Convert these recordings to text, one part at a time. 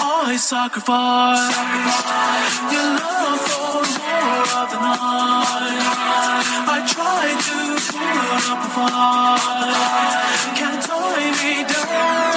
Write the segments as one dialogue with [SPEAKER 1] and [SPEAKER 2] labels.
[SPEAKER 1] Always sacrifice your love for more of the night. I try to put up a fight. Can't tie me down.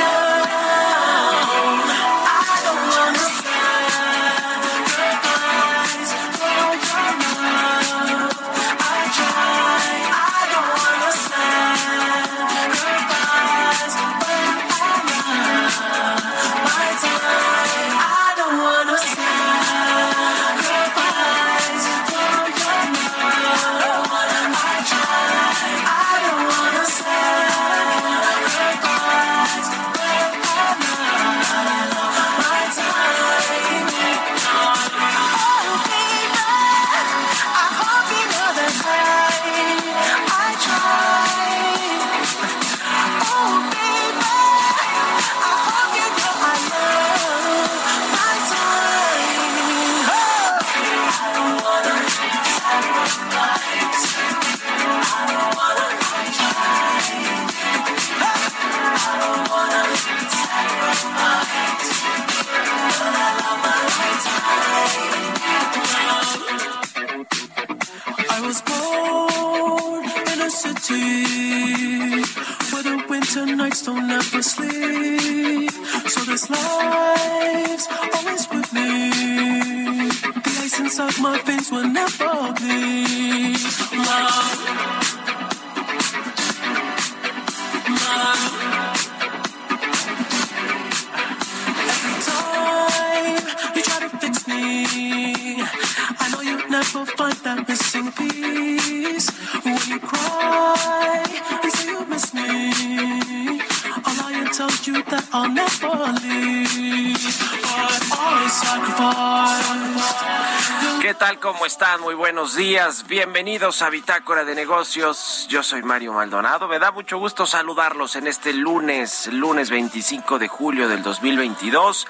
[SPEAKER 2] Buenos días. Bienvenidos a Bitácora de Negocios. Yo soy Mario Maldonado. Me da mucho gusto saludarlos en este lunes, lunes 25 de julio del 2022.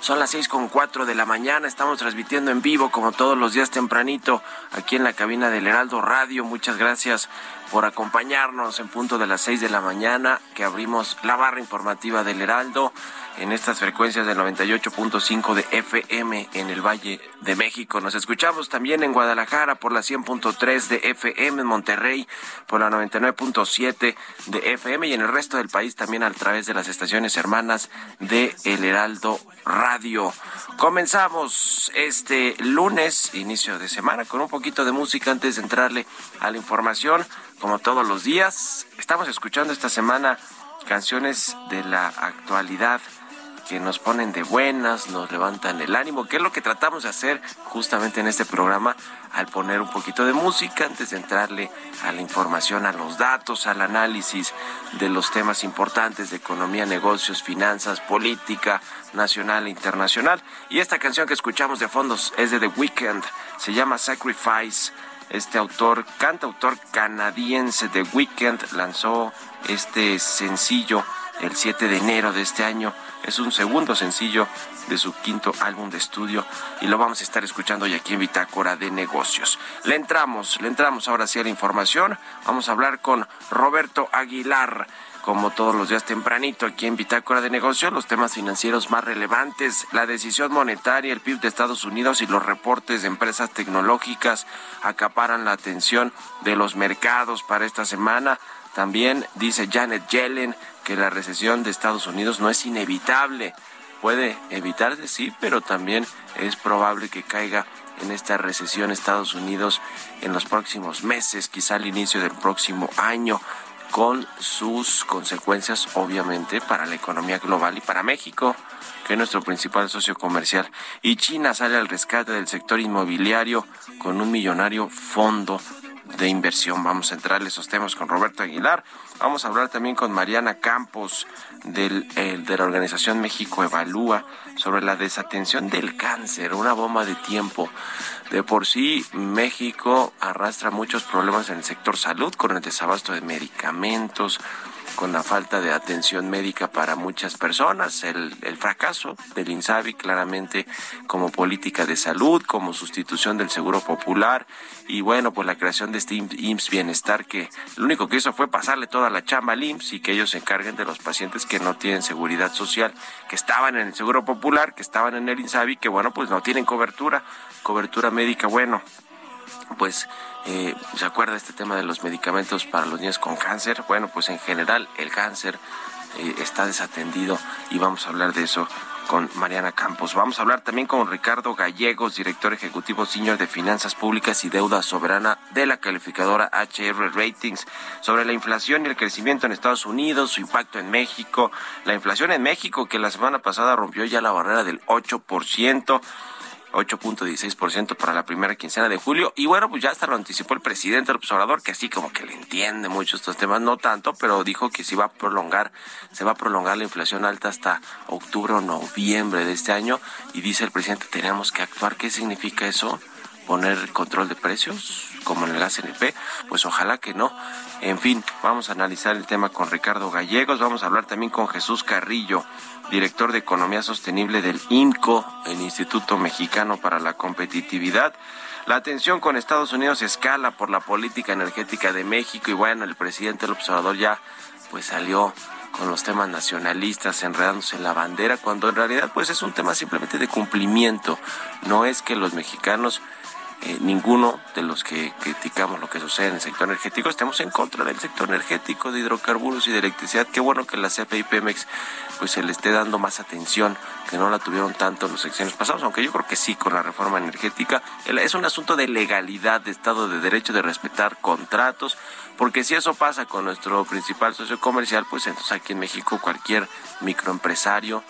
[SPEAKER 2] Son las seis con cuatro de la mañana. Estamos transmitiendo en vivo, como todos los días tempranito, aquí en la cabina del Heraldo Radio. Muchas gracias por acompañarnos en punto de las seis de la mañana, que abrimos la barra informativa del Heraldo en estas frecuencias del 98.5 de FM en el Valle de México. Nos escuchamos también en Guadalajara por la 100.3 de FM, en Monterrey por la 99.7 de FM y en el resto del país también a través de las estaciones hermanas de El Heraldo Radio. Comenzamos este lunes, inicio de semana, con un poquito de música antes de entrarle a la información. Como todos los días, estamos escuchando esta semana canciones de la actualidad que nos ponen de buenas, nos levantan el ánimo, que es lo que tratamos de hacer justamente en este programa al poner un poquito de música antes de entrarle a la información, a los datos, al análisis de los temas importantes de economía, negocios, finanzas, política nacional e internacional. Y esta canción que escuchamos de fondos es de The Weeknd, se llama Sacrifice. Este autor, cantautor canadiense The Weeknd lanzó este sencillo el 7 de enero de este año. Es un segundo sencillo de su quinto álbum de estudio y lo vamos a estar escuchando hoy aquí en Bitácora de Negocios. Le entramos, le entramos ahora sí a la información. Vamos a hablar con Roberto Aguilar. Como todos los días tempranito aquí en Bitácora de Negocios, los temas financieros más relevantes, la decisión monetaria, el PIB de Estados Unidos y los reportes de empresas tecnológicas acaparan la atención de los mercados para esta semana. También dice Janet Yellen que la recesión de Estados Unidos no es inevitable. puede evitarse, sí, pero también es probable que caiga en esta recesión Estados Unidos en los próximos meses, quizá al inicio del próximo año, con sus consecuencias, obviamente, para la economía global y para México que es nuestro principal socio comercial. Y China sale al rescate del sector inmobiliario con un millonario fondo de inversión. Vamos a entrar esos temas con Roberto Aguilar. Vamos a hablar también con Mariana Campos del, de la organización México Evalúa sobre la desatención del cáncer, una bomba de tiempo. De por sí, México arrastra muchos problemas en el sector salud con el desabasto de medicamentos, con la falta de atención médica para muchas personas, el, el, fracaso del INSABI claramente como política de salud, como sustitución del seguro popular y bueno, pues la creación de este IMSS Bienestar que lo único que hizo fue pasarle toda la chamba al IMSS y que ellos se encarguen de los pacientes que no tienen seguridad social, que estaban en el seguro popular, que estaban en el INSABI, que bueno, pues no tienen cobertura, cobertura médica, bueno, pues eh, se acuerda este tema de los medicamentos para los niños con cáncer. Bueno, pues en general el cáncer eh, está desatendido y vamos a hablar de eso con Mariana Campos. Vamos a hablar también con Ricardo Gallegos, director ejecutivo senior de Finanzas Públicas y Deuda Soberana de la calificadora HR Ratings, sobre la inflación y el crecimiento en Estados Unidos, su impacto en México, la inflación en México que la semana pasada rompió ya la barrera del 8%. 8.16% para la primera quincena de julio. Y bueno, pues ya hasta lo anticipó el presidente el observador, que así como que le entiende mucho estos temas, no tanto, pero dijo que se va a prolongar, se va a prolongar la inflación alta hasta octubre o noviembre de este año. Y dice el presidente, tenemos que actuar. ¿Qué significa eso? Poner control de precios como en el ACNP, pues ojalá que no. En fin, vamos a analizar el tema con Ricardo Gallegos, vamos a hablar también con Jesús Carrillo, director de Economía Sostenible del INCO, el Instituto Mexicano para la Competitividad. La atención con Estados Unidos escala por la política energética de México y bueno, el presidente del observador ya pues salió con los temas nacionalistas enredándose en la bandera cuando en realidad pues es un tema simplemente de cumplimiento. No es que los mexicanos eh, ninguno de los que criticamos lo que sucede en el sector energético estemos en contra del sector energético de hidrocarburos y de electricidad. Qué bueno que la CFE pues se le esté dando más atención, que no la tuvieron tanto en los secciones pasados, aunque yo creo que sí con la reforma energética. Es un asunto de legalidad, de Estado de Derecho, de respetar contratos, porque si eso pasa con nuestro principal socio comercial, pues entonces aquí en México cualquier microempresario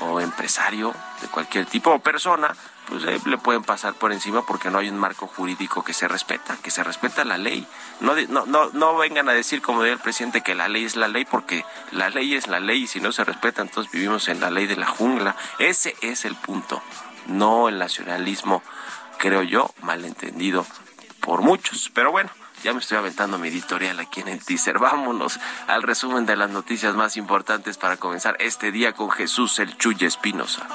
[SPEAKER 2] o empresario de cualquier tipo o persona pues eh, le pueden pasar por encima porque no hay un marco jurídico que se respeta, que se respeta la ley. No, no, no, no vengan a decir, como dice el presidente, que la ley es la ley, porque la ley es la ley y si no se respeta, entonces vivimos en la ley de la jungla. Ese es el punto, no el nacionalismo, creo yo, malentendido por muchos. Pero bueno, ya me estoy aventando mi editorial aquí en el teaser. Vámonos al resumen de las noticias más importantes para comenzar este día con Jesús el Chuy Espinosa.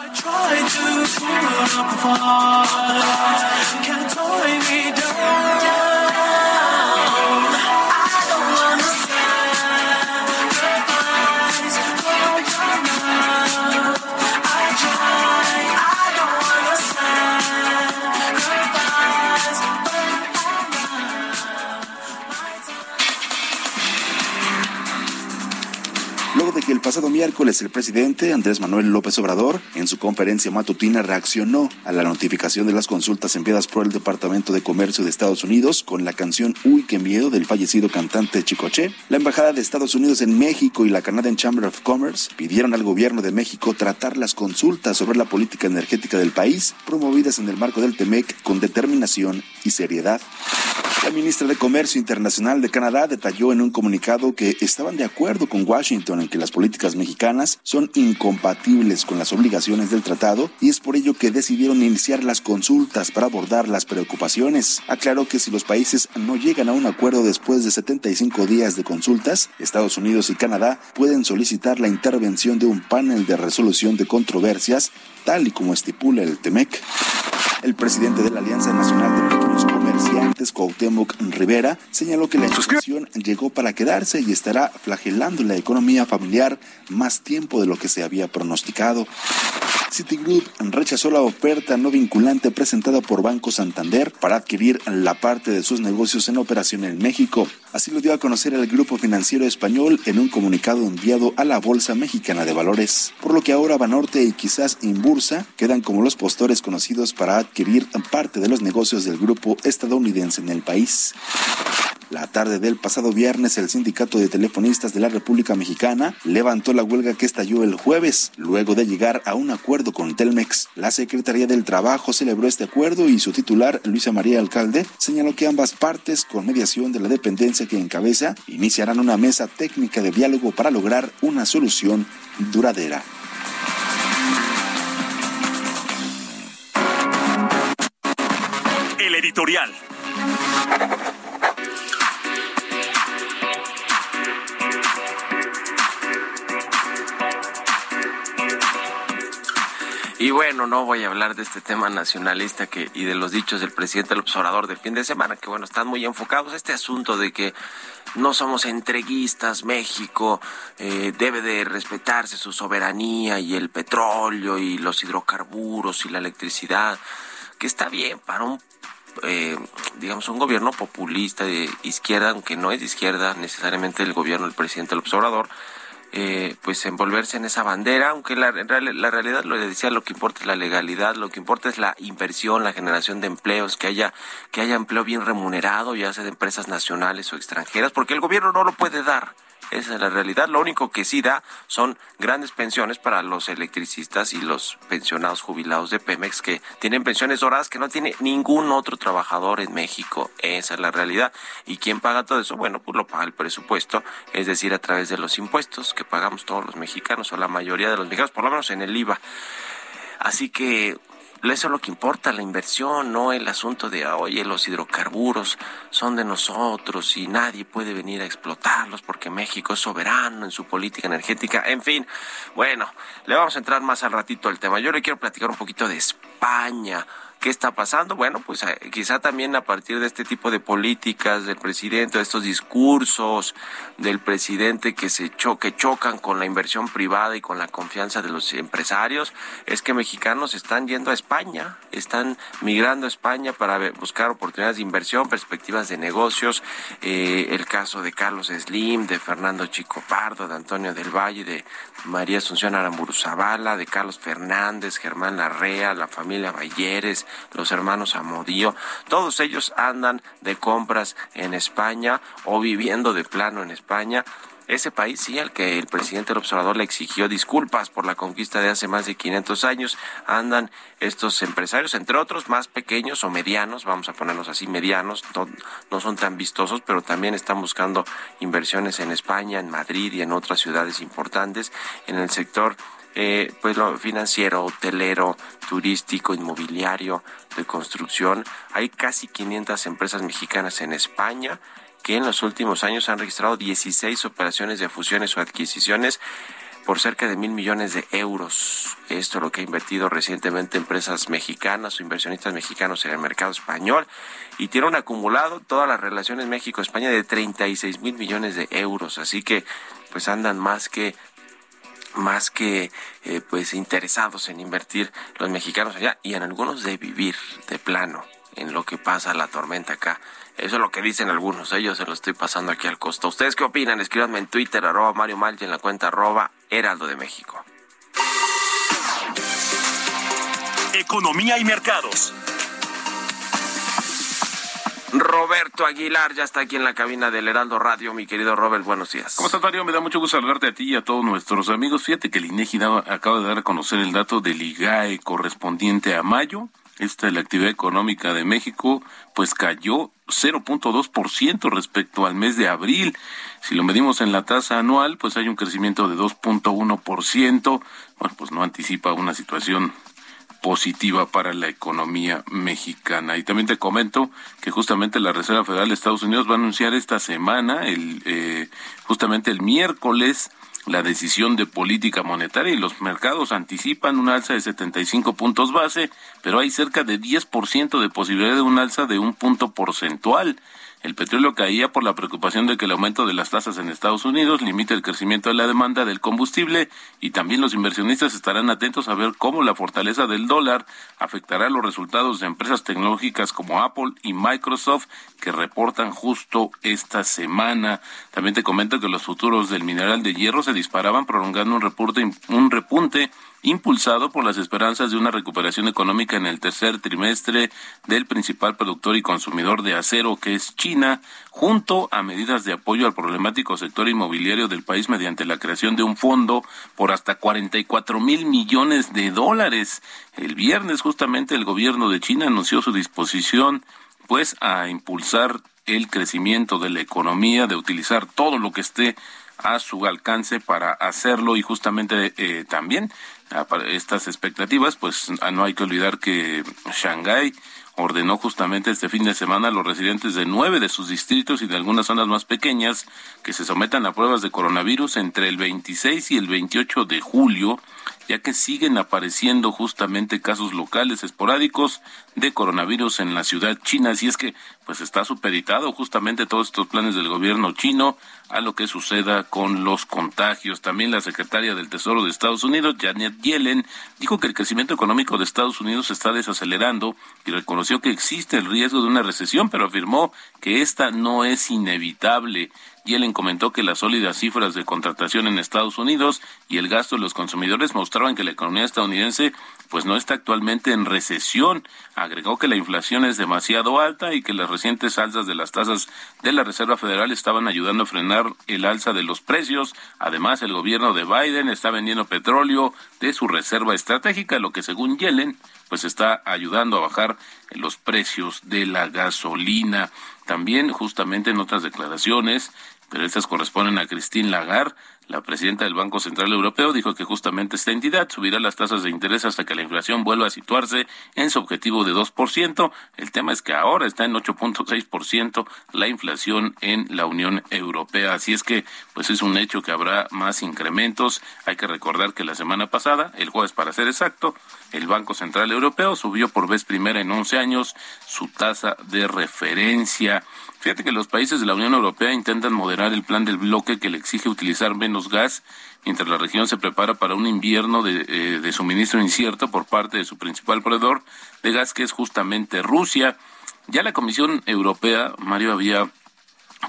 [SPEAKER 3] Pasado miércoles el presidente Andrés Manuel López Obrador en su conferencia matutina reaccionó a la notificación de las consultas enviadas por el Departamento de Comercio de Estados Unidos con la canción Uy, qué miedo del fallecido cantante Chicoche. La Embajada de Estados Unidos en México y la Canadian Chamber of Commerce pidieron al gobierno de México tratar las consultas sobre la política energética del país promovidas en el marco del TEMEC con determinación y seriedad. La ministra de Comercio Internacional de Canadá detalló en un comunicado que estaban de acuerdo con Washington en que las políticas mexicanas son incompatibles con las obligaciones del tratado y es por ello que decidieron iniciar las consultas para abordar las preocupaciones. Aclaró que si los países no llegan a un acuerdo después de 75 días de consultas, Estados Unidos y Canadá pueden solicitar la intervención de un panel de resolución de controversias, tal y como estipula el TEMEC. El presidente de la Alianza Nacional de Pequeños Comerciantes, Cuauhtémoc Rivera, señaló que la inflación llegó para quedarse y estará flagelando la economía familiar más tiempo de lo que se había pronosticado. Citigroup rechazó la oferta no vinculante presentada por Banco Santander para adquirir la parte de sus negocios en operación en México. Así lo dio a conocer el Grupo Financiero Español en un comunicado enviado a la Bolsa Mexicana de Valores, por lo que ahora Banorte y quizás Inbursa quedan como los postores conocidos para adquirir parte de los negocios del grupo estadounidense en el país. La tarde del pasado viernes, el Sindicato de Telefonistas de la República Mexicana levantó la huelga que estalló el jueves, luego de llegar a un acuerdo con Telmex. La Secretaría del Trabajo celebró este acuerdo y su titular, Luisa María Alcalde, señaló que ambas partes, con mediación de la dependencia que encabeza, iniciarán una mesa técnica de diálogo para lograr una solución duradera.
[SPEAKER 4] El editorial.
[SPEAKER 2] Y bueno, no voy a hablar de este tema nacionalista que y de los dichos del presidente del observador del fin de semana, que bueno, están muy enfocados. Este asunto de que no somos entreguistas, México eh, debe de respetarse su soberanía y el petróleo y los hidrocarburos y la electricidad, que está bien para un eh, digamos, un gobierno populista de izquierda, aunque no es de izquierda necesariamente el gobierno del presidente del observador, eh, pues envolverse en esa bandera, aunque la, la realidad lo decía, lo que importa es la legalidad, lo que importa es la inversión, la generación de empleos, que haya, que haya empleo bien remunerado, ya sea de empresas nacionales o extranjeras, porque el gobierno no lo puede dar. Esa es la realidad. Lo único que sí da son grandes pensiones para los electricistas y los pensionados jubilados de Pemex que tienen pensiones doradas que no tiene ningún otro trabajador en México. Esa es la realidad. ¿Y quién paga todo eso? Bueno, pues lo paga el presupuesto, es decir, a través de los impuestos que pagamos todos los mexicanos o la mayoría de los mexicanos, por lo menos en el IVA. Así que eso es lo que importa, la inversión, no el asunto de, oye, los hidrocarburos son de nosotros y nadie puede venir a explotarlos porque México es soberano en su política energética. En fin, bueno, le vamos a entrar más al ratito al tema. Yo le quiero platicar un poquito de España. ¿Qué está pasando? Bueno, pues eh, quizá también a partir de este tipo de políticas del presidente, de estos discursos del presidente que se que chocan con la inversión privada y con la confianza de los empresarios, es que mexicanos están yendo a España, están migrando a España para buscar oportunidades de inversión, perspectivas de negocios. Eh, el caso de Carlos Slim, de Fernando Chico Pardo, de Antonio del Valle, de María Asunción Aramburu Zavala, de Carlos Fernández, Germán Larrea, la familia Balleres, los hermanos Amodío, todos ellos andan de compras en España o viviendo de plano en España. Ese país sí al que el presidente del observador le exigió disculpas por la conquista de hace más de 500 años andan estos empresarios entre otros más pequeños o medianos vamos a ponerlos así medianos no, no, son tan vistosos pero también están buscando inversiones en España en Madrid y en otras ciudades importantes en el sector eh, pues lo financiero, hotelero, turístico, inmobiliario, de construcción. Hay casi 500 empresas mexicanas en España que en los últimos años han registrado 16 operaciones de fusiones o adquisiciones por cerca de mil millones de euros. Esto es lo que ha invertido recientemente empresas mexicanas o inversionistas mexicanos en el mercado español y tiene un acumulado todas las relaciones México-España de 36 mil millones de euros. Así que pues andan más que más que eh, pues interesados en invertir los mexicanos allá y en algunos de vivir de plano en lo que pasa la tormenta acá. Eso es lo que dicen algunos, ellos se lo estoy pasando aquí al costo. ¿Ustedes qué opinan? Escríbanme en Twitter, arroba Mario Malchi, en la cuenta arroba Heraldo de México.
[SPEAKER 4] Economía y mercados.
[SPEAKER 2] Roberto Aguilar ya está aquí en la cabina del Heraldo Radio. Mi querido Robert, buenos días.
[SPEAKER 5] ¿Cómo estás, Mario? Me da mucho gusto saludarte a ti y a todos nuestros amigos. Fíjate que el INEGI acaba de dar a conocer el dato del IGAE correspondiente a mayo. Esta es la actividad económica de México, pues cayó 0.2% respecto al mes de abril. Si lo medimos en la tasa anual, pues hay un crecimiento de 2.1%. Bueno, pues no anticipa una situación positiva para la economía mexicana. Y también te comento que justamente la Reserva Federal de Estados Unidos va a anunciar esta semana, el, eh, justamente el miércoles, la decisión de política monetaria y los mercados anticipan un alza de 75 puntos base, pero hay cerca de 10% de posibilidad de un alza de un punto porcentual. El petróleo caía por la preocupación de que el aumento de las tasas en Estados Unidos limite el crecimiento de la demanda del combustible y también los inversionistas estarán atentos a ver cómo la fortaleza del dólar afectará los resultados de empresas tecnológicas como Apple y Microsoft que reportan justo esta semana. También te comento que los futuros del mineral de hierro se disparaban prolongando un, reporte, un repunte impulsado por las esperanzas de una recuperación económica en el tercer trimestre del principal productor y consumidor de acero, que es China, junto a medidas de apoyo al problemático sector inmobiliario del país mediante la creación de un fondo por hasta 44 mil millones de dólares. El viernes justamente el gobierno de China anunció su disposición pues a impulsar el crecimiento de la economía, de utilizar todo lo que esté a su alcance para hacerlo y justamente eh, también estas expectativas, pues ah, no hay que olvidar que Shanghái ordenó justamente este fin de semana a los residentes de nueve de sus distritos y de algunas zonas más pequeñas que se sometan a pruebas de coronavirus entre el 26 y el 28 de julio ya que siguen apareciendo justamente casos locales esporádicos de coronavirus en la ciudad china. Así es que, pues está supeditado justamente todos estos planes del gobierno chino a lo que suceda con los contagios. También la secretaria del Tesoro de Estados Unidos, Janet Yellen, dijo que el crecimiento económico de Estados Unidos está desacelerando y reconoció que existe el riesgo de una recesión, pero afirmó que esta no es inevitable. Yellen comentó que las sólidas cifras de contratación en Estados Unidos y el gasto de los consumidores mostraban que la economía estadounidense pues no está actualmente en recesión. Agregó que la inflación es demasiado alta y que las recientes alzas de las tasas de la Reserva Federal estaban ayudando a frenar el alza de los precios. Además, el gobierno de Biden está vendiendo petróleo de su reserva estratégica, lo que según Yellen pues está ayudando a bajar los precios de la gasolina. También justamente en otras declaraciones pero estas corresponden a Christine Lagarde, la presidenta del Banco Central Europeo dijo que justamente esta entidad subirá las tasas de interés hasta que la inflación vuelva a situarse en su objetivo de 2%. El tema es que ahora está en 8.6% la inflación en la Unión Europea. Así es que, pues es un hecho que habrá más incrementos. Hay que recordar que la semana pasada, el jueves para ser exacto, el Banco Central Europeo subió por vez primera en 11 años su tasa de referencia. Fíjate que los países de la Unión Europea intentan moderar el plan del bloque que le exige utilizar menos gas, mientras la región se prepara para un invierno de, eh, de suministro incierto por parte de su principal proveedor de gas, que es justamente Rusia. Ya la Comisión Europea, Mario, había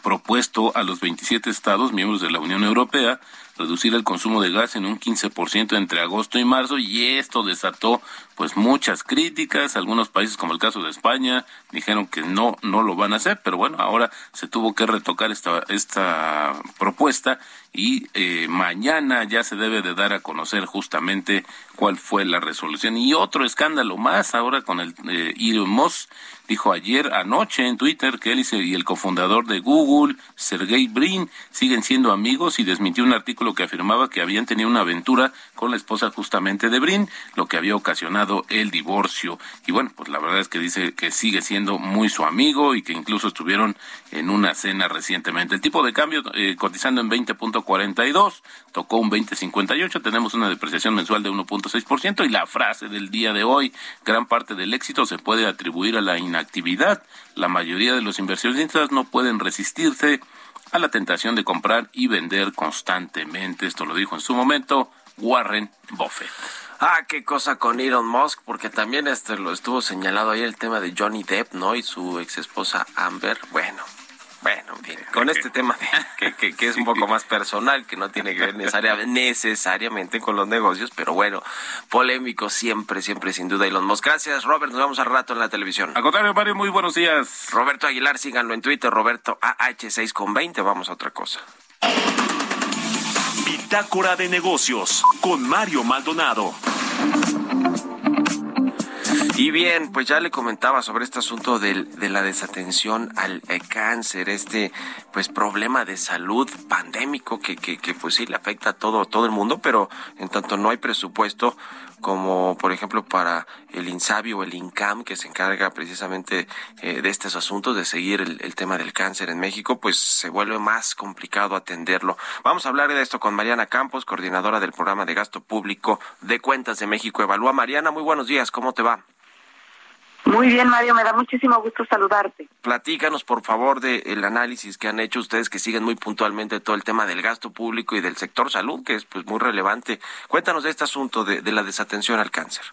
[SPEAKER 5] propuesto a los 27 estados miembros de la Unión Europea reducir el consumo de gas en un 15% entre agosto y marzo y esto desató pues muchas críticas. Algunos países como el caso de España dijeron que no no lo van a hacer, pero bueno, ahora se tuvo que retocar esta esta propuesta y eh, mañana ya se debe de dar a conocer justamente cuál fue la resolución. Y otro escándalo más ahora con el eh, Elon Musk dijo ayer anoche en Twitter que él y el cofundador de Google, Sergey Brin, siguen siendo amigos y desmintió un artículo que afirmaba que habían tenido una aventura con la esposa justamente de Brin, lo que había ocasionado el divorcio. Y bueno, pues la verdad es que dice que sigue siendo muy su amigo y que incluso estuvieron en una cena recientemente. El tipo de cambio eh, cotizando en 20.42, tocó un 20.58, tenemos una depreciación mensual de 1.6% y la frase del día de hoy, gran parte del éxito se puede atribuir a la inactividad. La mayoría de los inversionistas no pueden resistirse a la tentación de comprar y vender constantemente. Esto lo dijo en su momento Warren Buffett.
[SPEAKER 2] Ah, qué cosa con Elon Musk, porque también este lo estuvo señalado ahí el tema de Johnny Depp, ¿no? Y su ex esposa Amber. Bueno, bueno, bien, con este tema que, que, es un poco más personal, que no tiene que ver necesariamente con los negocios, pero bueno, polémico siempre, siempre, sin duda, Elon Musk. Gracias, Robert, nos vemos al rato en la televisión.
[SPEAKER 5] Al contrario, Mario, muy buenos días.
[SPEAKER 2] Roberto Aguilar, síganlo en Twitter, Roberto AH6 con 20, vamos a otra cosa.
[SPEAKER 4] Bitácora de negocios con Mario Maldonado.
[SPEAKER 2] Y bien, pues ya le comentaba sobre este asunto de, de la desatención al eh, cáncer, este pues problema de salud pandémico que, que, que, pues sí le afecta a todo, todo el mundo, pero en tanto no hay presupuesto como por ejemplo para el INSABI o el INCAM que se encarga precisamente eh, de estos asuntos, de seguir el tema del cáncer en México, pues se vuelve más complicado atenderlo. Vamos a hablar de esto con Mariana Campos, coordinadora del programa de gasto público de cuentas de México Evalúa. Mariana, muy buenos días, ¿cómo te va?
[SPEAKER 6] Muy bien, Mario, me da muchísimo gusto saludarte.
[SPEAKER 2] Platícanos, por favor, del análisis que han hecho ustedes que siguen muy puntualmente todo el tema del gasto público y del sector salud, que es pues muy relevante. Cuéntanos de este asunto de, la desatención al cáncer.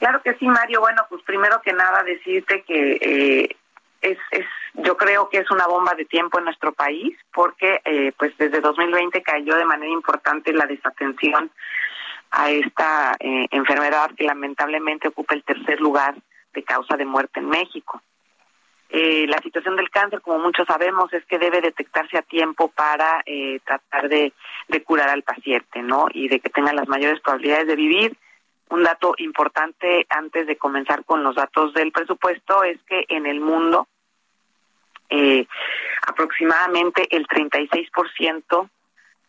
[SPEAKER 6] Claro que sí, Mario. Bueno, pues primero que nada decirte que eh, es, es, yo creo que es una bomba de tiempo en nuestro país, porque eh, pues desde 2020 cayó de manera importante la desatención a esta eh, enfermedad que lamentablemente ocupa el tercer lugar de causa de muerte en México. Eh, la situación del cáncer, como muchos sabemos, es que debe detectarse a tiempo para eh, tratar de, de, curar al paciente, ¿no? Y de que tenga las mayores probabilidades de vivir. Un dato importante antes de comenzar con los datos del presupuesto es que en el mundo eh, aproximadamente el 36%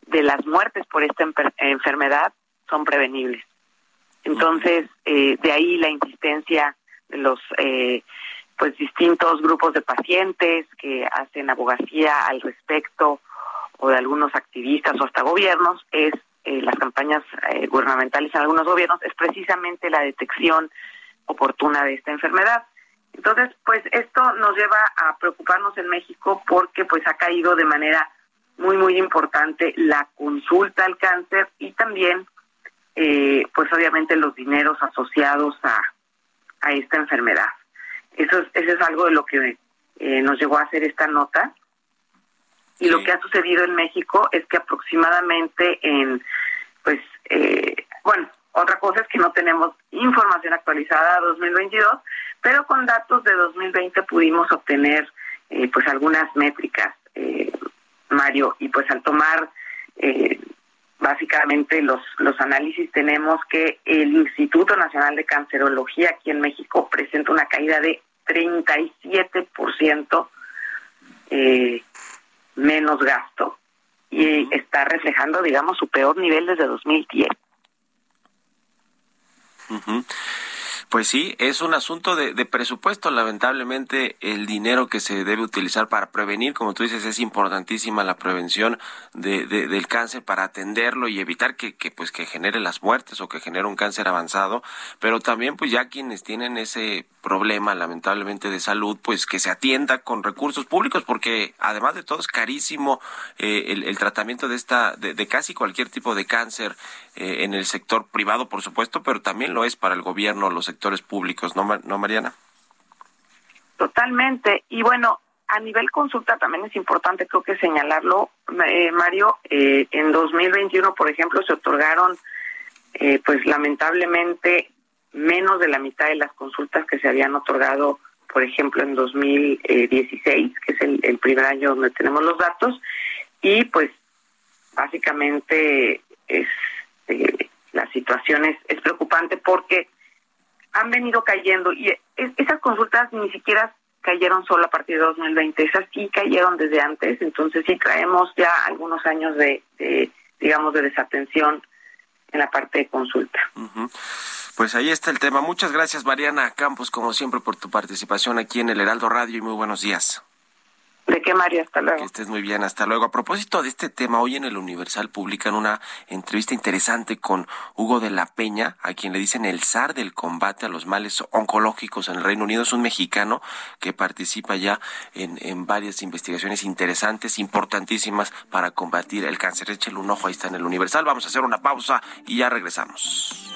[SPEAKER 6] de las muertes por esta enfermedad son prevenibles. Entonces, eh, de ahí la insistencia de los eh, pues distintos grupos de pacientes que hacen abogacía al respecto o de algunos activistas o hasta gobiernos es eh, las campañas gubernamentales en algunos gobiernos es precisamente la detección oportuna de esta enfermedad. Entonces, pues esto nos lleva a preocuparnos en México porque pues ha caído de manera muy muy importante la consulta al cáncer y también eh, pues obviamente los dineros asociados a, a esta enfermedad. Eso es, eso es algo de lo que eh, nos llegó a hacer esta nota. Y lo que ha sucedido en México es que aproximadamente en, pues, eh, bueno, otra cosa es que no tenemos información actualizada de 2022, pero con datos de 2020 pudimos obtener, eh, pues, algunas métricas, eh, Mario, y pues al tomar eh, básicamente los, los análisis tenemos que el Instituto Nacional de Cancerología aquí en México presenta una caída de 37% eh, menos gasto y está reflejando, digamos, su peor nivel desde 2010.
[SPEAKER 2] Pues sí, es un asunto de, presupuesto. Lamentablemente, el dinero que se debe utilizar para prevenir, como tú dices, es importantísima la prevención de, del cáncer para atenderlo y evitar que, que, pues, que genere las muertes o que genere un cáncer avanzado. Pero también, pues, ya quienes tienen ese problema, lamentablemente, de salud, pues, que se atienda con recursos públicos, porque además de todo es carísimo eh, el, tratamiento de esta, de, de, casi cualquier tipo de cáncer eh, en el sector privado, por supuesto, pero también lo es para el gobierno, los sectores públicos, ¿no, ¿no Mariana?
[SPEAKER 6] Totalmente. Y bueno, a nivel consulta también es importante, creo que señalarlo, eh, Mario, eh, en 2021, por ejemplo, se otorgaron, eh, pues lamentablemente, menos de la mitad de las consultas que se habían otorgado, por ejemplo, en 2016, que es el, primer año donde tenemos los datos, y pues básicamente es este, la situación es, es preocupante porque han venido cayendo y esas consultas ni siquiera cayeron solo a partir de 2020, esas sí cayeron desde antes, entonces sí traemos ya algunos años de, digamos, de desatención en la parte de consulta.
[SPEAKER 2] Pues ahí está el tema. Muchas gracias, Mariana Campos, como siempre, por tu participación aquí en el Heraldo Radio y muy buenos días.
[SPEAKER 6] ¿De qué, Mario? Hasta luego.
[SPEAKER 2] Que estés muy bien, hasta luego. A propósito de este tema, hoy en el Universal publican una entrevista interesante con Hugo de la Peña, a quien le dicen el zar del combate a los males oncológicos en el Reino Unido. Es un mexicano que participa ya en, en varias investigaciones interesantes, importantísimas para combatir el cáncer. Échale un ojo, ahí está en el Universal. Vamos a hacer una pausa y ya regresamos.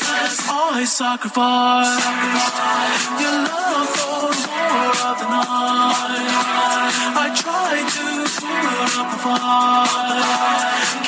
[SPEAKER 4] Cause always sacrifice, your love for more of the night. I try to put up a fight,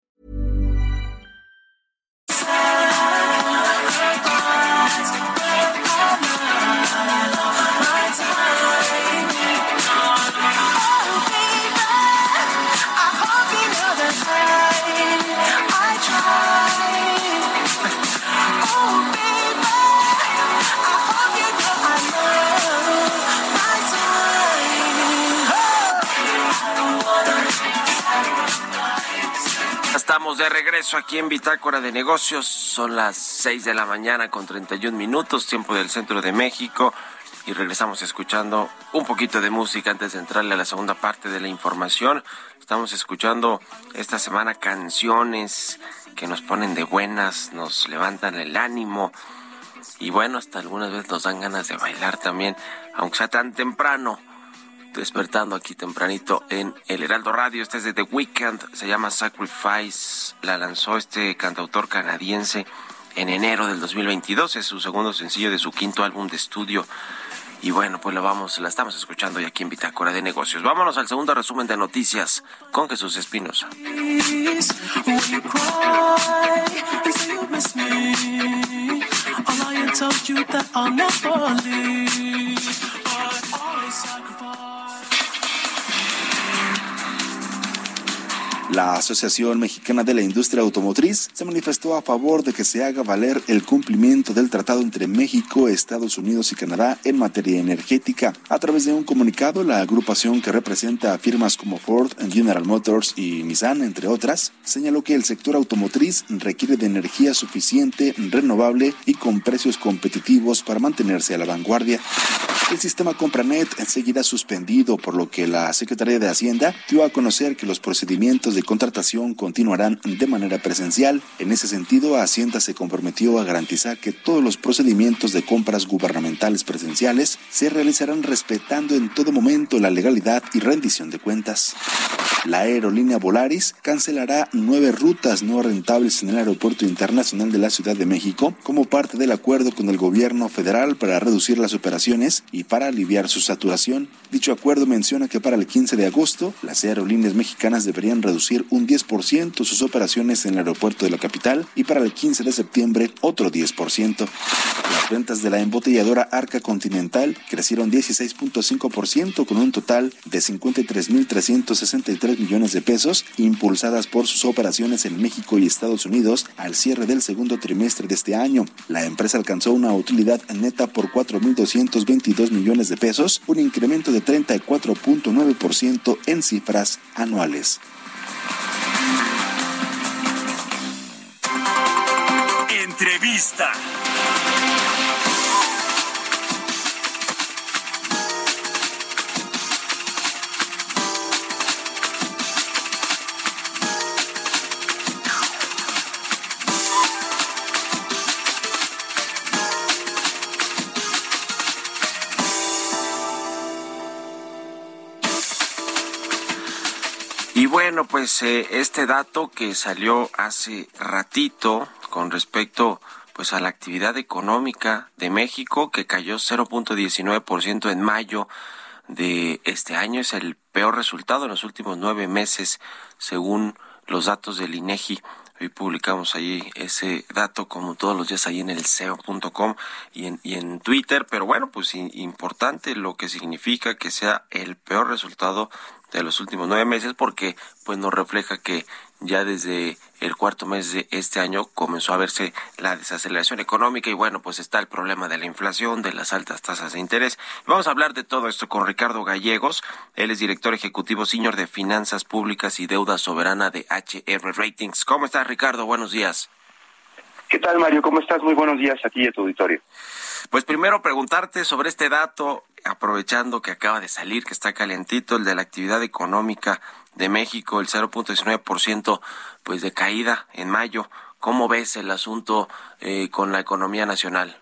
[SPEAKER 2] De regreso aquí en Bitácora de Negocios. Son las 6 de la mañana con 31 minutos, tiempo del centro de México. Y regresamos escuchando un poquito de música antes de entrarle a la segunda parte de la información. Estamos escuchando esta semana canciones que nos ponen de buenas, nos levantan el ánimo. Y bueno, hasta algunas veces nos dan ganas de bailar también, aunque sea tan temprano despertando aquí tempranito en el Heraldo Radio. Este es de The Weeknd, se llama Sacrifice. La lanzó este cantautor canadiense en enero del 2022. Es su segundo sencillo de su quinto álbum de estudio. Y bueno, pues la vamos, la estamos escuchando ya aquí en Bitácora de Negocios. Vámonos al segundo resumen de noticias con Jesús Espinosa.
[SPEAKER 3] La Asociación Mexicana de la Industria Automotriz se manifestó a favor de que se haga valer el cumplimiento del tratado entre México, Estados Unidos y Canadá en materia energética. A través de un comunicado, la agrupación que representa a firmas como Ford, General Motors y Nissan, entre otras, señaló que el sector automotriz requiere de energía suficiente, renovable y con precios competitivos para mantenerse a la vanguardia. El sistema Compranet seguirá suspendido, por lo que la Secretaría de Hacienda dio a conocer que los procedimientos de contratación continuarán de manera presencial. En ese sentido, Hacienda se comprometió a garantizar que todos los procedimientos de compras gubernamentales presenciales se realizarán respetando en todo momento la legalidad y rendición de cuentas. La aerolínea Volaris cancelará nueve rutas no rentables en el Aeropuerto Internacional de la Ciudad de México como parte del acuerdo con el gobierno federal para reducir las operaciones y para aliviar su saturación. Dicho acuerdo menciona que para el 15 de agosto las aerolíneas mexicanas deberían reducir un 10% sus operaciones en el aeropuerto de la capital y para el 15 de septiembre otro 10%. Las ventas de la embotelladora Arca Continental crecieron 16.5% con un total de 53.363 millones de pesos impulsadas por sus operaciones en México y Estados Unidos al cierre del segundo trimestre de este año. La empresa alcanzó una utilidad neta por 4.222 millones de pesos, un incremento de 34.9% en cifras anuales.
[SPEAKER 4] Entrevista.
[SPEAKER 2] Y bueno, pues eh, este dato que salió hace ratito con respecto pues a la actividad económica de México que cayó 0.19% en mayo de este año es el peor resultado en los últimos nueve meses según los datos del INEGI. Hoy publicamos ahí ese dato como todos los días ahí en el SEO.com y en, y en Twitter, pero bueno, pues importante lo que significa que sea el peor resultado de los últimos nueve meses porque pues nos refleja que ya desde el cuarto mes de este año comenzó a verse la desaceleración económica y bueno, pues está el problema de la inflación, de las altas tasas de interés. Vamos a hablar de todo esto con Ricardo Gallegos. Él es director ejecutivo senior de Finanzas Públicas y Deuda Soberana de HR Ratings. ¿Cómo estás, Ricardo? Buenos días.
[SPEAKER 7] ¿Qué tal, Mario? ¿Cómo estás? Muy buenos días aquí a tu auditorio.
[SPEAKER 2] Pues primero preguntarte sobre este dato, aprovechando que acaba de salir, que está calentito, el de la actividad económica de México, el 0.19% pues de caída en mayo. ¿Cómo ves el asunto eh, con la economía nacional?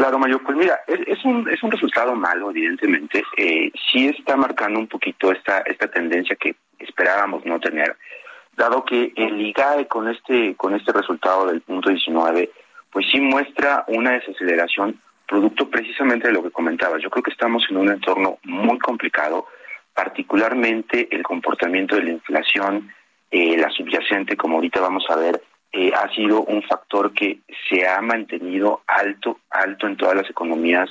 [SPEAKER 7] Claro, Mayo, pues mira, es, un, es un resultado malo, evidentemente. Eh, sí está marcando un poquito esta, esta tendencia que esperábamos no tener, dado que el IGAE con este, con este resultado del punto 19, pues sí muestra una desaceleración producto precisamente de lo que comentaba. Yo creo que estamos en un entorno muy complicado, particularmente el comportamiento de la inflación, eh, la subyacente, como ahorita vamos a ver, eh, ha sido un factor que se ha mantenido alto, alto en todas las economías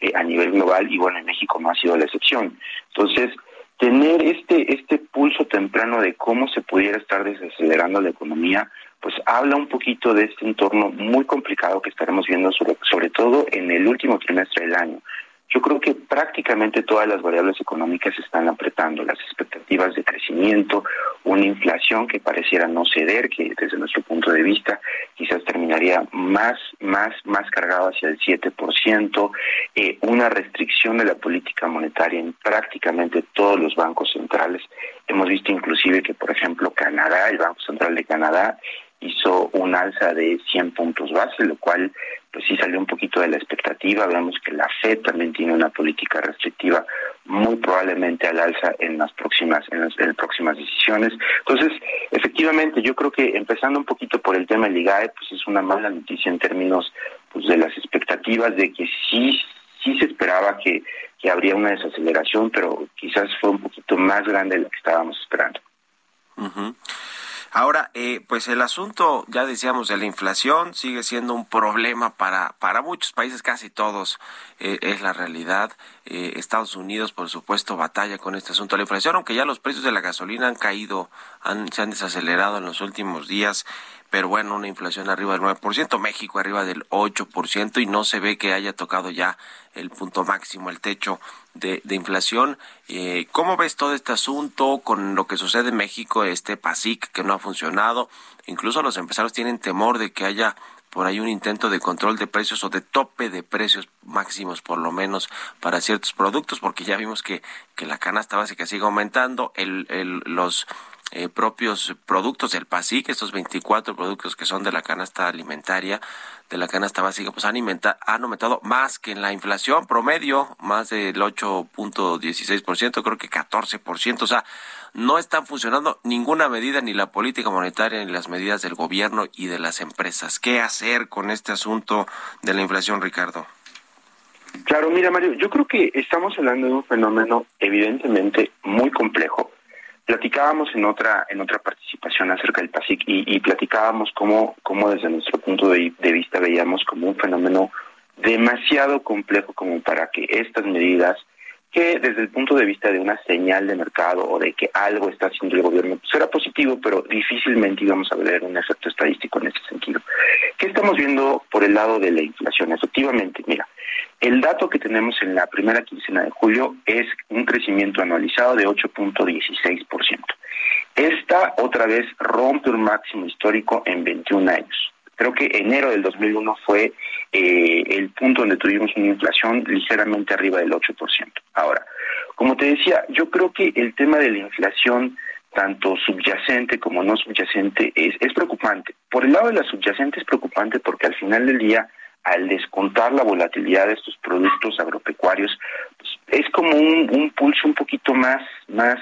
[SPEAKER 7] eh, a nivel global y bueno, en México no ha sido la excepción. Entonces, tener este, este pulso temprano de cómo se pudiera estar desacelerando la economía, pues habla un poquito de este entorno muy complicado que estaremos viendo sobre, sobre todo en el último trimestre del año. Yo creo que prácticamente todas las variables económicas están apretando las expectativas de crecimiento, una inflación que pareciera no ceder, que desde nuestro punto de vista quizás terminaría más, más, más cargado hacia el 7%, eh, una restricción de la política monetaria en prácticamente todos los bancos centrales. Hemos visto inclusive que, por ejemplo, Canadá, el Banco Central de Canadá, hizo un alza de 100 puntos base, lo cual pues sí salió un poquito de la expectativa. Vemos que la Fed también tiene una política restrictiva muy probablemente al alza en las próximas en las, próximas decisiones. Entonces, efectivamente, yo creo que empezando un poquito por el tema del IGAE, pues es una mala noticia en términos pues de las expectativas de que sí sí se esperaba que, que habría una desaceleración, pero quizás fue un poquito más grande de lo que estábamos esperando.
[SPEAKER 2] Ahora, eh, pues el asunto, ya decíamos, de la inflación sigue siendo un problema para, para muchos países, casi todos, eh, es la realidad. Eh, Estados Unidos, por supuesto, batalla con este asunto de la inflación, aunque ya los precios de la gasolina han caído, han, se han desacelerado en los últimos días pero bueno, una inflación arriba del 9%, México arriba del 8% y no se ve que haya tocado ya el punto máximo, el techo de, inflación. Eh, ¿Cómo ves todo este asunto con lo que sucede en México, este PASIC que no ha funcionado? Incluso los empresarios tienen temor de que haya por ahí un intento de control de precios o de tope de precios máximos por lo menos para ciertos productos porque ya vimos que, que la canasta básica sigue aumentando, el, el, los eh, propios productos del PASIC, estos 24 productos que son de la canasta alimentaria, de la canasta básica, pues han, han aumentado más que en la inflación promedio, más del 8.16%, creo que 14%, o sea, no están funcionando ninguna medida, ni la política monetaria, ni las medidas del gobierno y de las empresas. ¿Qué hacer con este asunto de la inflación, Ricardo?
[SPEAKER 7] Claro, mira Mario, yo creo que estamos hablando de un fenómeno evidentemente muy complejo Platicábamos en otra en otra participación acerca del PASIC y, platicábamos cómo, cómo desde nuestro punto de, vista veíamos como un fenómeno demasiado complejo como para que estas medidas que desde el punto de vista de una señal de mercado o de que algo está haciendo el gobierno pues será positivo, pero difícilmente íbamos a ver un efecto estadístico en ese sentido. ¿Qué estamos viendo por el lado de la inflación? Efectivamente, mira, el dato que tenemos en la primera quincena de julio es un crecimiento anualizado de 8.16%. Esta otra vez rompe un máximo histórico en 21 años. Creo que enero del 2001 fue eh, el punto donde tuvimos una inflación ligeramente arriba del 8%. Ahora, como te decía, yo creo que el tema de la inflación tanto subyacente como no subyacente es, es preocupante. Por el lado de la subyacente es preocupante porque al final del día al descontar la volatilidad de estos productos agropecuarios, pues, es como un, pulso un poquito más, más,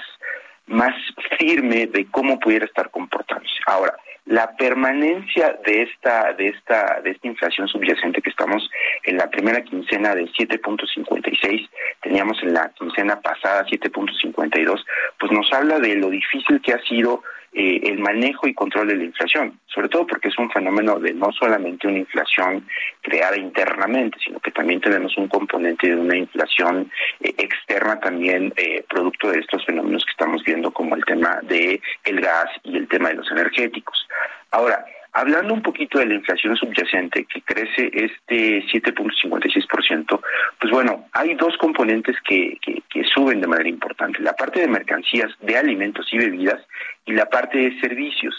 [SPEAKER 7] más firme de cómo pudiera estar comportándose. Ahora, la permanencia de esta de esta de esta inflación subyacente que estamos en la primera quincena de 7.56 teníamos en la quincena pasada 7.52 pues nos habla de lo difícil que ha sido eh, el manejo y control de la inflación, sobre todo porque es un fenómeno de no solamente una inflación creada internamente, sino que también tenemos un componente de una inflación eh, externa también eh, producto de estos fenómenos que estamos viendo como el tema de el gas y el tema de los energéticos. Ahora, Hablando un poquito de la inflación subyacente que crece este 7.56%, pues bueno, hay dos componentes que, que, suben de manera importante, la parte de mercancías, de alimentos y bebidas y la parte de servicios.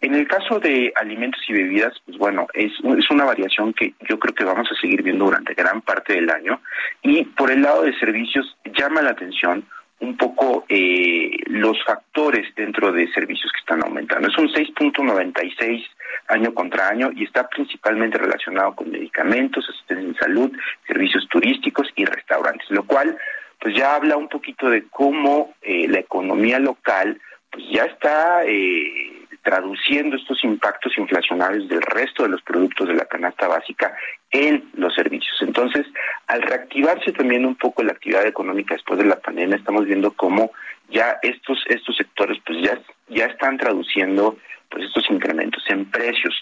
[SPEAKER 7] En el caso de alimentos y bebidas, pues bueno, es, es una variación que yo creo que vamos a seguir viendo durante gran parte del año y por el lado de servicios llama la atención un poco eh, los factores dentro de servicios que están aumentando. Es un 6.96 año contra año y está principalmente relacionado con medicamentos, asistencia en salud, servicios turísticos y restaurantes, lo cual pues ya habla un poquito de cómo eh, la economía local pues ya está eh, traduciendo estos impactos inflacionarios del resto de los productos de la canasta básica en los servicios. Entonces, al reactivarse también un poco la actividad económica después de la pandemia, estamos viendo cómo ya estos estos sectores pues ya ya están traduciendo pues estos incrementos en precios.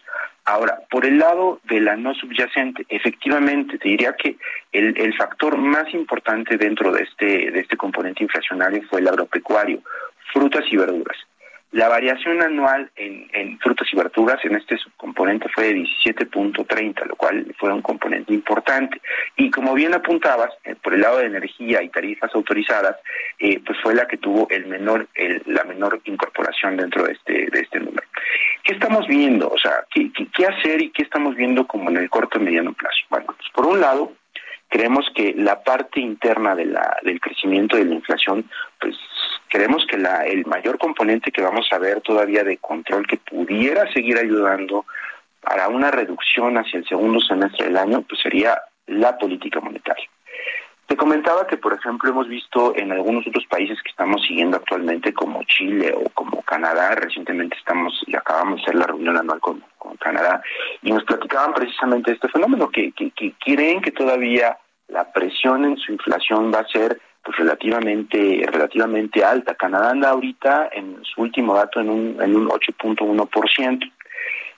[SPEAKER 7] Ahora, por el lado de la no subyacente, efectivamente, te diría que el, el factor más importante dentro de este, de este componente inflacionario fue el agropecuario, frutas y verduras. La variación anual en, en, frutas y verduras en este subcomponente fue de 17.30, lo cual fue un componente importante. Y como bien apuntabas, eh, por el lado de energía y tarifas autorizadas, eh, pues fue la que tuvo el menor, el, la menor incorporación dentro de este, de este número. ¿Qué estamos viendo? O sea, ¿qué, qué, qué hacer y qué estamos viendo como en el corto y mediano plazo? Bueno, pues por un lado, creemos que la parte interna de la, del crecimiento de la inflación, pues creemos que la, el mayor componente que vamos a ver todavía de control que pudiera seguir ayudando para una reducción hacia el segundo semestre del año, pues sería la política monetaria. Te comentaba que, por ejemplo, hemos visto en algunos otros países que estamos siguiendo actualmente, como Chile o como Canadá, recientemente estamos y acabamos de hacer la reunión anual con, con Canadá, y nos platicaban precisamente este fenómeno, que, que, que creen que todavía la presión en su inflación va a ser pues relativamente relativamente alta. Canadá anda ahorita en su último dato en un en un 8.1%.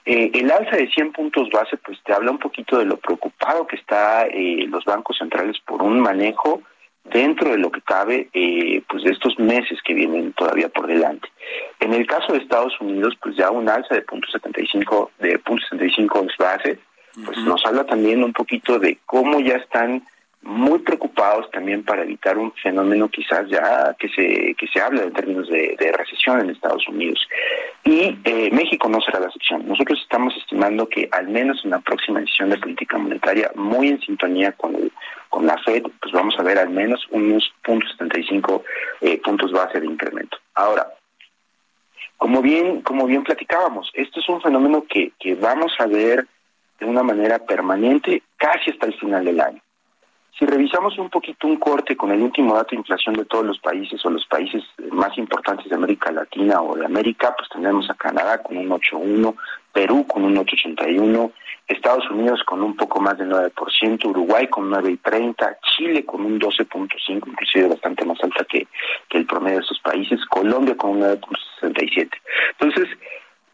[SPEAKER 7] Eh, el alza de 100 puntos base pues te habla un poquito de lo preocupado que está eh, los bancos centrales por un manejo dentro de lo que cabe eh, pues de estos meses que vienen todavía por delante. En el caso de Estados Unidos pues ya un alza de 0.75 de 0.75 base pues uh -huh. nos habla también un poquito de cómo ya están muy preocupados también para evitar un fenómeno quizás ya que se que se habla en términos de, de recesión en Estados Unidos y eh, México no será la excepción. Nosotros estamos estimando que al menos en la próxima decisión de política monetaria, muy en sintonía con el, con la Fed, pues vamos a ver al menos unos puntos 75 eh, puntos base de incremento. Ahora, como bien como bien platicábamos, esto es un fenómeno que que vamos a ver de una manera permanente casi hasta el final del año. Si revisamos un poquito un corte con el último dato de inflación de todos los países o los países más importantes de América Latina o de América, pues tenemos a Canadá con un 8.1, Perú con un 8.81, Estados Unidos con un poco más del 9%, Uruguay con 9.30, Chile con un 12.5, inclusive bastante más alta que, que el promedio de estos países, Colombia con un 9.67. Entonces,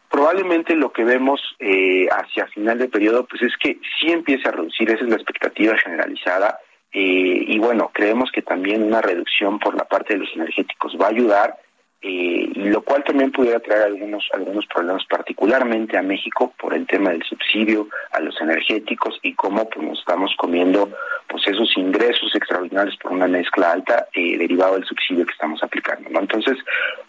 [SPEAKER 7] probablemente lo que vemos eh, hacia final de periodo pues es que sí empieza a reducir, esa es la expectativa generalizada, eh, y bueno, creemos que también una reducción por la parte de los energéticos va a ayudar, eh, lo cual también pudiera traer algunos algunos problemas, particularmente a México por el tema del subsidio a los energéticos y cómo pues, nos estamos comiendo pues esos ingresos extraordinarios por una mezcla alta eh, derivado del subsidio que estamos aplicando. ¿no? Entonces,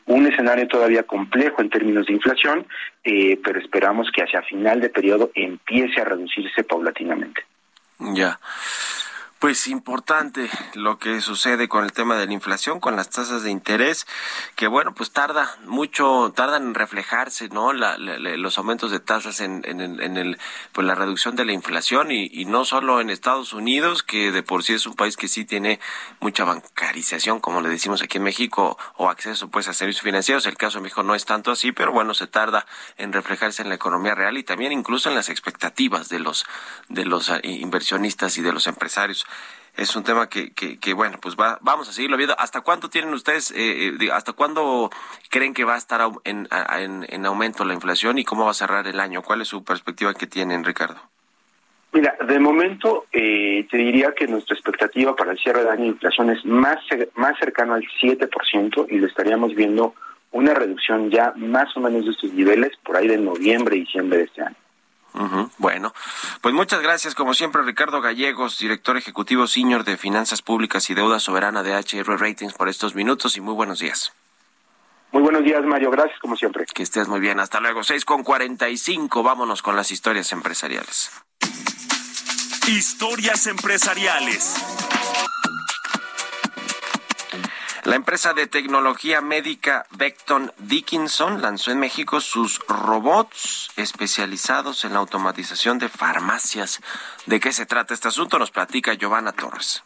[SPEAKER 7] un escenario todavía complejo en términos de inflación, eh, pero esperamos que hacia final de periodo empiece a reducirse paulatinamente.
[SPEAKER 2] Ya. Pues importante lo que sucede con el tema de la inflación, con las tasas de interés, que bueno, pues tarda mucho, tardan en reflejarse, ¿no? La, la, los aumentos de tasas en, en, en, el, pues la reducción de la inflación y, y no solo en Estados Unidos, que de por sí es un país que sí tiene mucha bancarización, como le decimos aquí en México, o acceso pues a servicios financieros. El caso de México no es tanto así, pero bueno, se tarda en reflejarse en la economía real y también incluso en las expectativas de los, de los inversionistas y de los empresarios es un tema que, que, que bueno, pues va, vamos a seguirlo viendo. ¿Hasta cuánto tienen ustedes, eh, hasta cuándo creen que va a estar en, en, en, aumento la inflación y cómo va a cerrar el año? ¿Cuál es su perspectiva que tienen, Ricardo?
[SPEAKER 7] Mira, de momento eh, te diría que nuestra expectativa para el cierre de año de inflación es más, más cercano al 7% y estaríamos viendo una reducción ya más o menos de estos niveles por ahí de noviembre, diciembre de este año.
[SPEAKER 2] Uh -huh. Bueno, pues muchas gracias, como siempre, Ricardo Gallegos, director ejecutivo senior de Finanzas Públicas y Deuda Soberana de HR Ratings, por estos minutos y muy buenos días.
[SPEAKER 7] Muy buenos días, Mario. Gracias, como siempre.
[SPEAKER 2] Que estés muy bien. Hasta luego. 6 con 45. Vámonos con las historias empresariales.
[SPEAKER 4] Historias empresariales.
[SPEAKER 2] La empresa de tecnología médica Becton Dickinson lanzó en México sus robots especializados en la automatización de farmacias. ¿De qué se trata este asunto? Nos platica Giovanna Torres.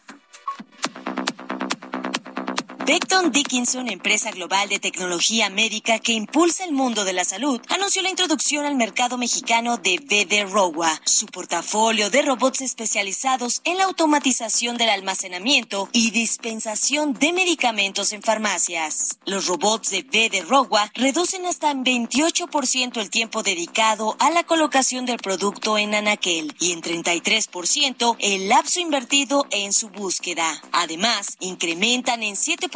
[SPEAKER 8] Becton Dickinson, empresa global de tecnología médica que impulsa el mundo de la salud, anunció la introducción al mercado mexicano de BD Rowa, su portafolio de robots especializados en la automatización del almacenamiento y dispensación de medicamentos en farmacias. Los robots de BD Rowa reducen hasta en 28% el tiempo dedicado a la colocación del producto en anaquel y en 33% el lapso invertido en su búsqueda. Además, incrementan en 7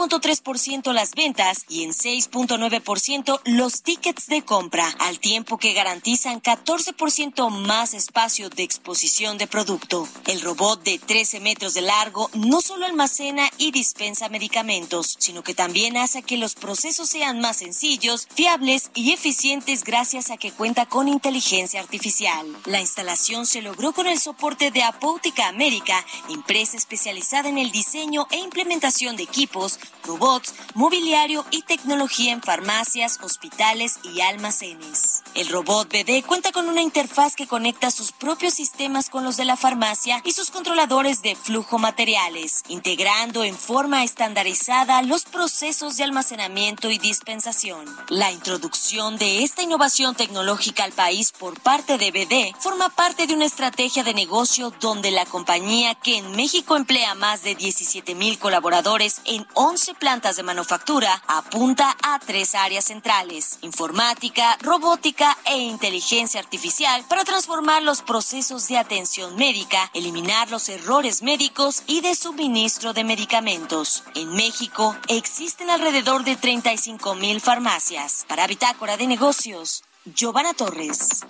[SPEAKER 8] ciento las ventas y en 6.9% los tickets de compra, al tiempo que garantizan 14% más espacio de exposición de producto. El robot de 13 metros de largo no solo almacena y dispensa medicamentos, sino que también hace que los procesos sean más sencillos, fiables y eficientes gracias a que cuenta con inteligencia artificial. La instalación se logró con el soporte de Apótica América, empresa especializada en el diseño e implementación de equipos robots, mobiliario y tecnología en farmacias, hospitales y almacenes. El robot BD cuenta con una interfaz que conecta sus propios sistemas con los de la farmacia y sus controladores de flujo materiales, integrando en forma estandarizada los procesos de almacenamiento y dispensación. La introducción de esta innovación tecnológica al país por parte de BD forma parte de una estrategia de negocio donde la compañía que en México emplea más de 17 mil colaboradores en 11 plantas de manufactura, apunta a tres áreas centrales, informática, robótica e inteligencia artificial, para transformar los procesos de atención médica, eliminar los errores médicos y de suministro de medicamentos. En México existen alrededor de 35 mil farmacias. Para Bitácora de Negocios, Giovanna Torres.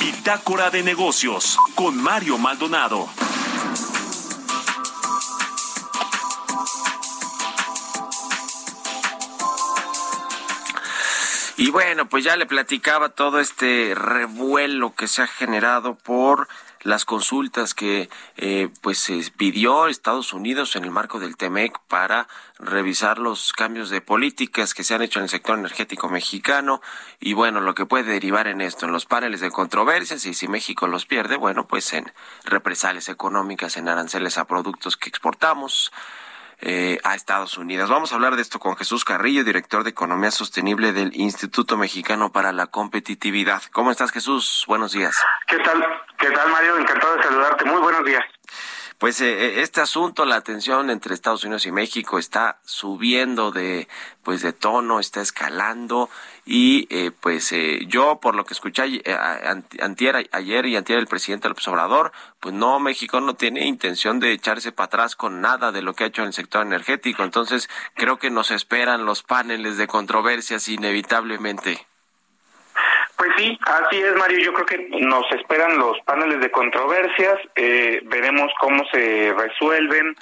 [SPEAKER 4] Bitácora de Negocios con Mario Maldonado.
[SPEAKER 2] Y bueno, pues ya le platicaba todo este revuelo que se ha generado por las consultas que eh, pues se pidió Estados Unidos en el marco del TEMEC para revisar los cambios de políticas que se han hecho en el sector energético mexicano. Y bueno, lo que puede derivar en esto, en los paneles de controversias y si México los pierde, bueno, pues en represalias económicas, en aranceles a productos que exportamos, eh, a Estados Unidos. Vamos a hablar de esto con Jesús Carrillo, director de Economía Sostenible del Instituto Mexicano para la Competitividad. ¿Cómo estás, Jesús? Buenos días.
[SPEAKER 9] ¿Qué tal? ¿Qué tal, Mario? Encantado de saludarte. Muy buenos días.
[SPEAKER 2] Pues eh, eh, este asunto, la tensión entre Estados Unidos y México está subiendo de pues de tono, está escalando y eh, pues yo por lo que escuché antier, ayer y antier el presidente López Obrador, pues no, México no tiene intención de echarse para atrás con nada de lo que ha hecho en el sector energético, entonces creo que nos esperan los paneles de controversias inevitablemente.
[SPEAKER 9] Pues sí, así es, Mario. Yo creo que nos esperan los paneles de controversias. Eh, veremos cómo se resuelven.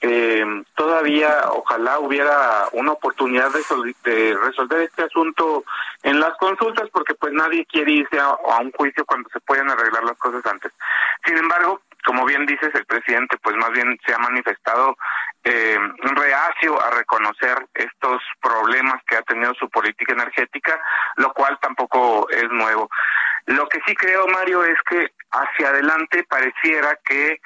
[SPEAKER 9] Eh, todavía, ojalá hubiera una oportunidad de, resolver este asunto en las consultas, porque pues nadie quiere irse a un juicio cuando se pueden arreglar las cosas antes. Sin embargo, como bien dices, el presidente pues más bien se ha manifestado eh, reacio a reconocer estos problemas que ha tenido su política energética, lo cual tampoco es nuevo. Lo que sí creo, Mario, es que hacia adelante pareciera que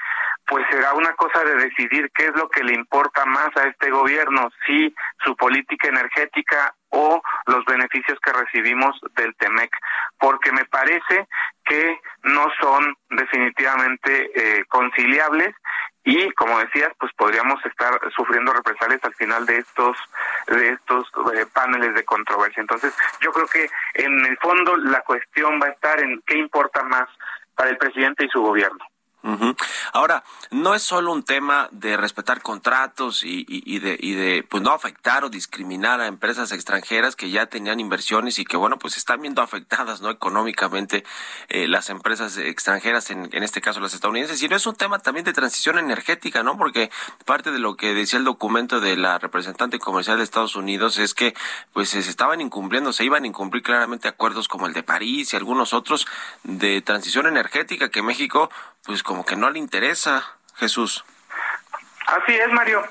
[SPEAKER 9] pues será una cosa de decidir qué es lo que le importa más a este gobierno, si su política energética o los beneficios que recibimos del TEMEC, porque me parece que no son definitivamente eh, conciliables y como decías pues podríamos estar sufriendo represalias al final de estos de estos eh, paneles de controversia. Entonces yo creo que en el fondo la cuestión va a estar en qué importa más para el presidente y su gobierno
[SPEAKER 2] Ahora, no es solo un tema de respetar contratos y, y, de, y de pues no afectar o discriminar a empresas extranjeras que ya tenían inversiones y que bueno pues están viendo afectadas no económicamente eh, las empresas extranjeras en, en este caso las estadounidenses. Sino es un tema también de transición energética no porque parte de lo que decía el documento de la representante comercial de Estados Unidos es que pues se estaban incumpliendo se iban a incumplir claramente acuerdos como el de París y algunos otros de transición energética que México pues como que no le interesa. Jesús.
[SPEAKER 9] Así es, Mario.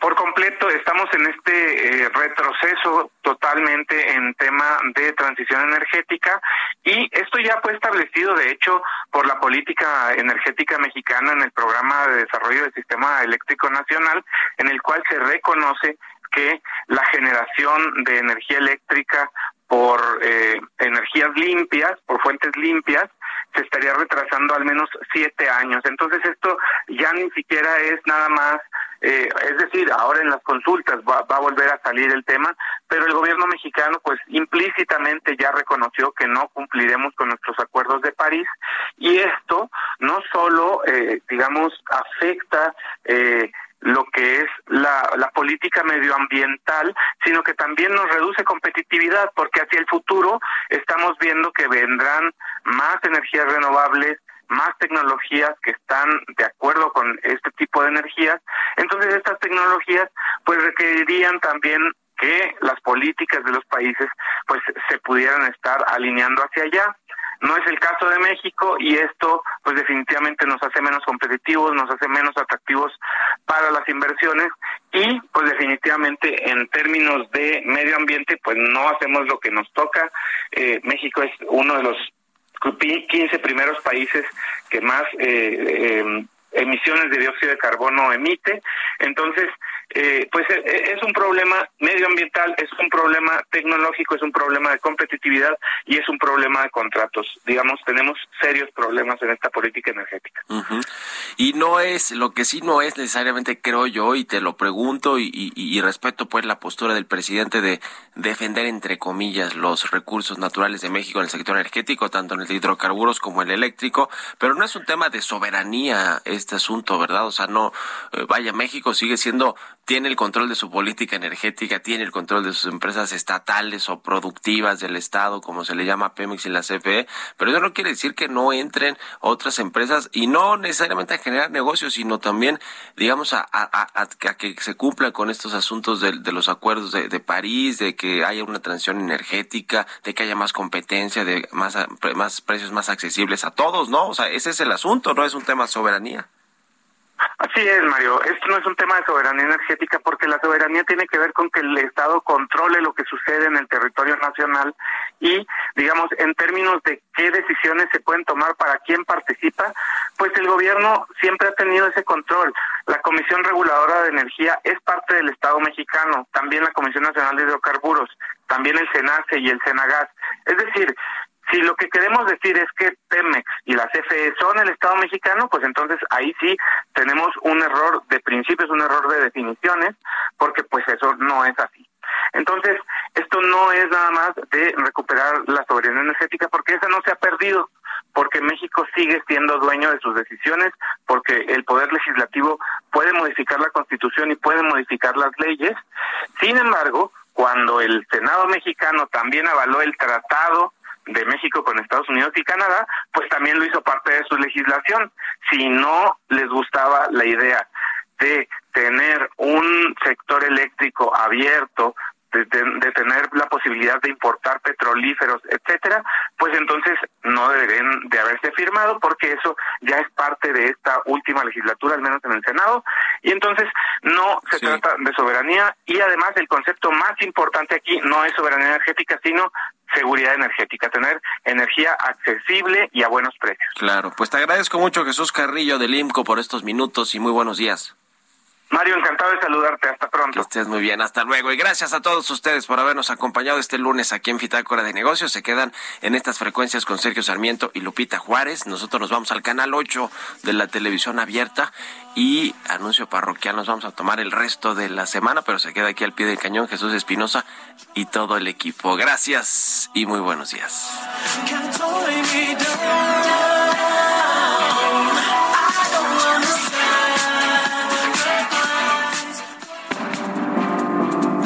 [SPEAKER 9] Por, completo estamos en este eh, retroceso totalmente en tema de transición energética y esto ya fue establecido, de hecho, por la política energética mexicana en el programa de desarrollo del sistema eléctrico nacional, en el cual se reconoce que la generación de energía eléctrica por eh, energías limpias, por fuentes limpias, se estaría retrasando al menos siete años. Entonces esto ya ni siquiera es nada más, eh, es decir, ahora en las consultas va, a volver a salir el tema, pero el gobierno mexicano pues implícitamente ya reconoció que no cumpliremos con nuestros acuerdos de París y esto no solo, eh, digamos, afecta eh, lo que es la, la política medioambiental, sino que también nos reduce competitividad, porque hacia el futuro estamos viendo que vendrán más energías renovables, más tecnologías que están de acuerdo con este tipo de energías. Entonces estas tecnologías pues requerirían también que las políticas de los países pues se pudieran estar alineando hacia allá. No es el caso de México y esto pues definitivamente nos hace menos competitivos, nos hace menos atractivos para las inversiones y pues definitivamente en términos de medio ambiente pues no hacemos lo que nos toca. Eh, México es uno de los 15 primeros países que más eh, eh, emisiones de dióxido de carbono emite. Entonces, eh, pues eh, eh, es un problema medioambiental, es un problema tecnológico, es un problema de competitividad y es un problema de contratos. Digamos, tenemos serios problemas en esta política energética.
[SPEAKER 2] Y no es, lo que sí no es necesariamente, creo yo, y te lo pregunto y, y, respeto pues la postura del presidente de defender, entre comillas, los recursos naturales de México en el sector energético, tanto en el de hidrocarburos como en el eléctrico, pero no es un tema de soberanía este asunto, ¿verdad? O sea, no, vaya, México sigue siendo tiene el control de su política energética, tiene el control de sus empresas estatales o productivas del Estado, como se le llama Pemex y la CFE, pero eso no quiere decir que no entren otras empresas y no necesariamente a generar negocios, sino también, digamos, a, que se cumplan con estos asuntos de, los acuerdos de, París, de que haya una transición energética, de que haya más competencia, de más, más precios más accesibles a todos, ¿no? O sea, ese es el asunto, no es un tema de soberanía.
[SPEAKER 9] Así es, Mario. Esto no es un tema de soberanía energética porque la soberanía tiene que ver con que el Estado controle lo que sucede en el territorio nacional y, digamos, en términos de qué decisiones se pueden tomar para quién participa, pues el gobierno siempre ha tenido ese control. La Comisión Reguladora de Energía es parte del Estado mexicano, también la Comisión Nacional de Hidrocarburos, también el SENACE y el SENAGAS. Es decir, si lo que queremos decir es que Pemex y la CFE son el Estado mexicano, pues entonces ahí sí tenemos un error de principios, un error de definiciones, porque pues eso no es así. Entonces, esto no es nada más de recuperar la soberanía energética, porque esa no se ha perdido, porque México sigue siendo dueño de sus decisiones, porque el Poder Legislativo puede modificar la Constitución y puede modificar las leyes. Sin embargo, cuando el Senado mexicano también avaló el tratado de México con Estados Unidos y Canadá, pues también lo hizo parte de su legislación. Si no les gustaba la idea de tener un sector eléctrico abierto, de, tener la posibilidad de importar petrolíferos, etcétera, pues entonces no deberían de haberse firmado porque eso ya es parte de esta última legislatura, al menos en el Senado, y entonces no se trata de soberanía y además el concepto más importante aquí no es soberanía energética, sino seguridad energética, tener energía accesible y a buenos precios.
[SPEAKER 2] Claro, pues te agradezco mucho Jesús Carrillo del IMCO por estos minutos y muy buenos días.
[SPEAKER 9] Mario, encantado de saludarte. Hasta pronto.
[SPEAKER 2] Que estés muy bien. Hasta luego. Y gracias a todos ustedes por habernos acompañado este lunes aquí en Fitácora de Negocios. Se quedan en estas frecuencias con Sergio Sarmiento y Lupita Juárez. Nosotros nos vamos al canal 8 de la televisión abierta y anuncio parroquial. Nos vamos a tomar el resto de la semana, pero se queda aquí al pie del cañón Jesús Espinosa y todo el equipo. Gracias y muy buenos días.